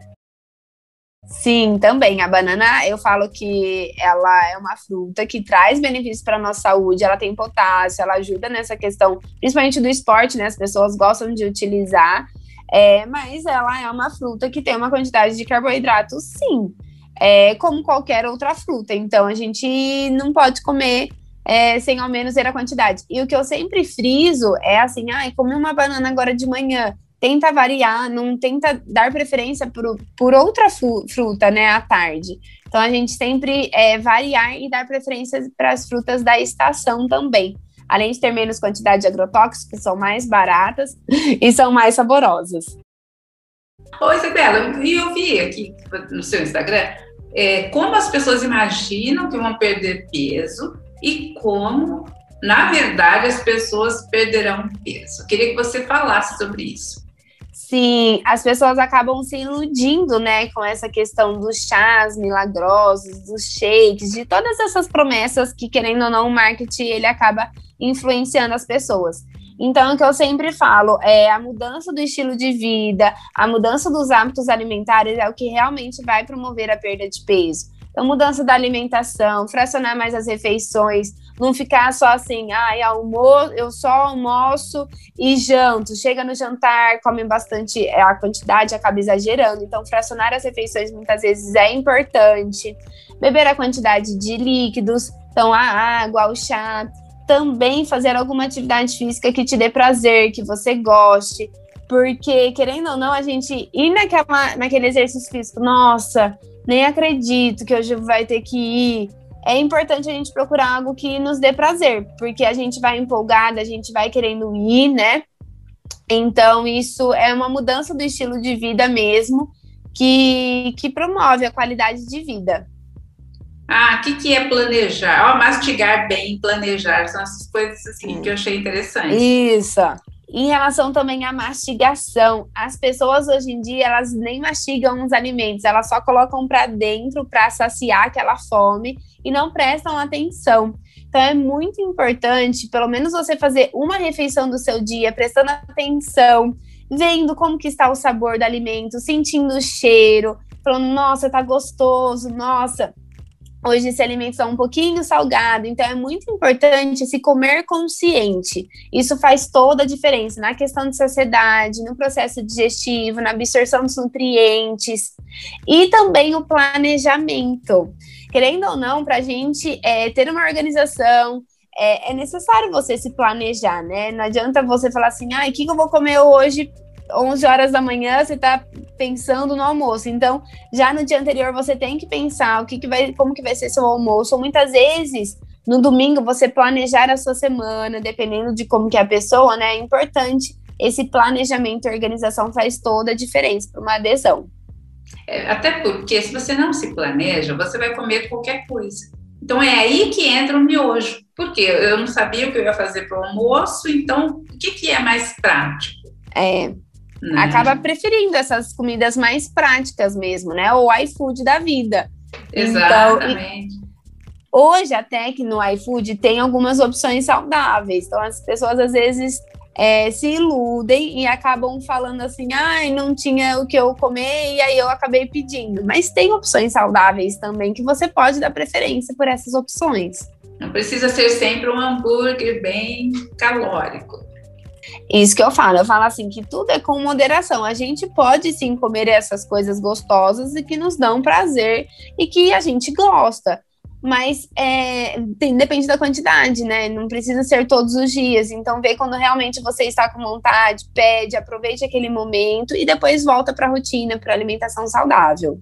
Speaker 4: Sim, também. A banana, eu falo que ela é uma fruta que traz benefícios para a nossa saúde, ela tem potássio, ela ajuda nessa questão, principalmente do esporte, né? As pessoas gostam de utilizar, é, mas ela é uma fruta que tem uma quantidade de carboidrato, sim, é, como qualquer outra fruta. Então, a gente não pode comer é, sem ao menos ter a quantidade. E o que eu sempre friso é assim, ai, ah, comer uma banana agora de manhã tenta variar, não tenta dar preferência por, por outra fruta, né, à tarde. Então, a gente sempre é, variar e dar preferência para as frutas da estação também. Além de ter menos quantidade de agrotóxicos, são mais baratas e são mais saborosas.
Speaker 2: Oi, Isabela, eu vi aqui no seu Instagram é, como as pessoas imaginam que vão perder peso e como, na verdade, as pessoas perderão peso. Eu queria que você falasse sobre isso.
Speaker 4: Sim, as pessoas acabam se iludindo, né, com essa questão dos chás milagrosos, dos shakes, de todas essas promessas que, querendo ou não, o marketing ele acaba influenciando as pessoas. Então, o que eu sempre falo é a mudança do estilo de vida, a mudança dos hábitos alimentares é o que realmente vai promover a perda de peso. Então, mudança da alimentação, fracionar mais as refeições, não ficar só assim, ai, ah, almoço, eu só almoço e janto. Chega no jantar, come bastante, é, a quantidade acaba exagerando. Então, fracionar as refeições muitas vezes é importante. Beber a quantidade de líquidos, então a água, o chá. Também fazer alguma atividade física que te dê prazer, que você goste. Porque, querendo ou não, a gente ir naquela, naquele exercício físico, nossa, nem acredito que hoje vai ter que ir é importante a gente procurar algo que nos dê prazer, porque a gente vai empolgada, a gente vai querendo ir, né? Então, isso é uma mudança do estilo de vida mesmo, que, que promove a qualidade de vida.
Speaker 2: Ah, o que, que é planejar? Oh, mastigar bem, planejar, são essas coisas assim que eu achei interessante.
Speaker 4: Isso. Em relação também à mastigação, as pessoas hoje em dia elas nem mastigam os alimentos, elas só colocam para dentro para saciar aquela fome e não prestam atenção. Então é muito importante, pelo menos você fazer uma refeição do seu dia prestando atenção, vendo como que está o sabor do alimento, sentindo o cheiro, falando, nossa, tá gostoso, nossa, Hoje esse alimento está um pouquinho salgado, então é muito importante se comer consciente. Isso faz toda a diferença na questão de saciedade, no processo digestivo, na absorção dos nutrientes e também o planejamento. Querendo ou não, para a gente é, ter uma organização, é, é, necessário você se planejar, né? Não adianta você falar assim, ah, o que, que eu vou comer hoje 11 horas da manhã você está pensando no almoço. Então, já no dia anterior você tem que pensar o que, que vai, como que vai ser seu almoço. Ou muitas vezes, no domingo, você planejar a sua semana, dependendo de como que é a pessoa, né? É importante. Esse planejamento e organização faz toda a diferença para uma adesão.
Speaker 2: É, até porque se você não se planeja, você vai comer qualquer coisa. Então é aí que entra o miojo. Porque eu não sabia o que eu ia fazer para o almoço, então o que, que é mais prático?
Speaker 4: É, né? Acaba preferindo essas comidas mais práticas mesmo, né? O iFood da vida.
Speaker 2: Exatamente. Então,
Speaker 4: hoje, até que no iFood tem algumas opções saudáveis. Então, as pessoas às vezes é, se iludem e acabam falando assim: ai, ah, não tinha o que eu comer e aí eu acabei pedindo. Mas tem opções saudáveis também que você pode dar preferência por essas opções.
Speaker 2: Não precisa ser sempre um hambúrguer bem calórico.
Speaker 4: Isso que eu falo, eu falo assim que tudo é com moderação. A gente pode sim comer essas coisas gostosas e que nos dão prazer e que a gente gosta. Mas é, tem, depende da quantidade, né? Não precisa ser todos os dias. Então, vê quando realmente você está com vontade, pede, aproveite aquele momento e depois volta para a rotina, para alimentação saudável.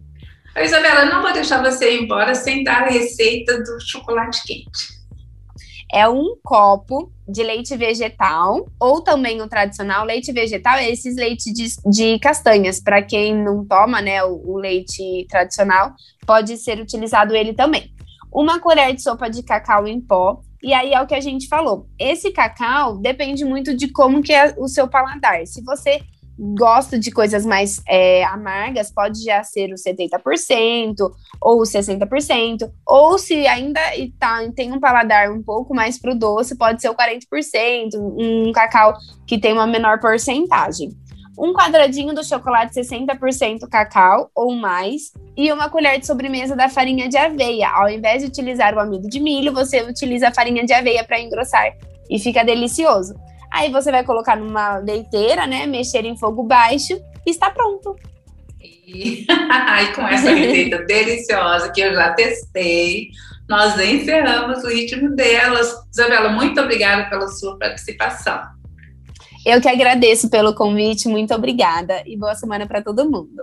Speaker 2: Isabela, não vou deixar você ir embora sem dar a receita do chocolate quente
Speaker 4: é um copo de leite vegetal, ou também o tradicional leite vegetal, é esses leites de, de castanhas. Para quem não toma né, o, o leite tradicional, pode ser utilizado ele também. Uma colher de sopa de cacau em pó, e aí é o que a gente falou. Esse cacau depende muito de como que é o seu paladar. Se você gosta de coisas mais é, amargas, pode já ser o 70% ou o 60%, ou se ainda tá, tem um paladar um pouco mais pro doce, pode ser o 40%, um cacau que tem uma menor porcentagem. Um quadradinho do chocolate 60% cacau ou mais, e uma colher de sobremesa da farinha de aveia. Ao invés de utilizar o amido de milho, você utiliza a farinha de aveia para engrossar e fica delicioso. Aí você vai colocar numa leiteira, né? Mexer em fogo baixo e está pronto.
Speaker 2: E aí, com essa receita deliciosa que eu já testei, nós encerramos o ritmo delas. Isabela, muito obrigada pela sua participação.
Speaker 4: Eu que agradeço pelo convite, muito obrigada e boa semana para todo mundo.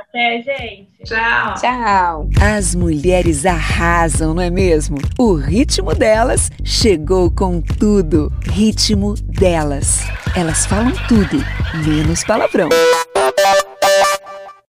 Speaker 3: Até, gente.
Speaker 2: Tchau.
Speaker 4: Tchau.
Speaker 1: As mulheres arrasam, não é mesmo? O ritmo delas chegou com tudo. Ritmo delas. Elas falam tudo, menos palavrão.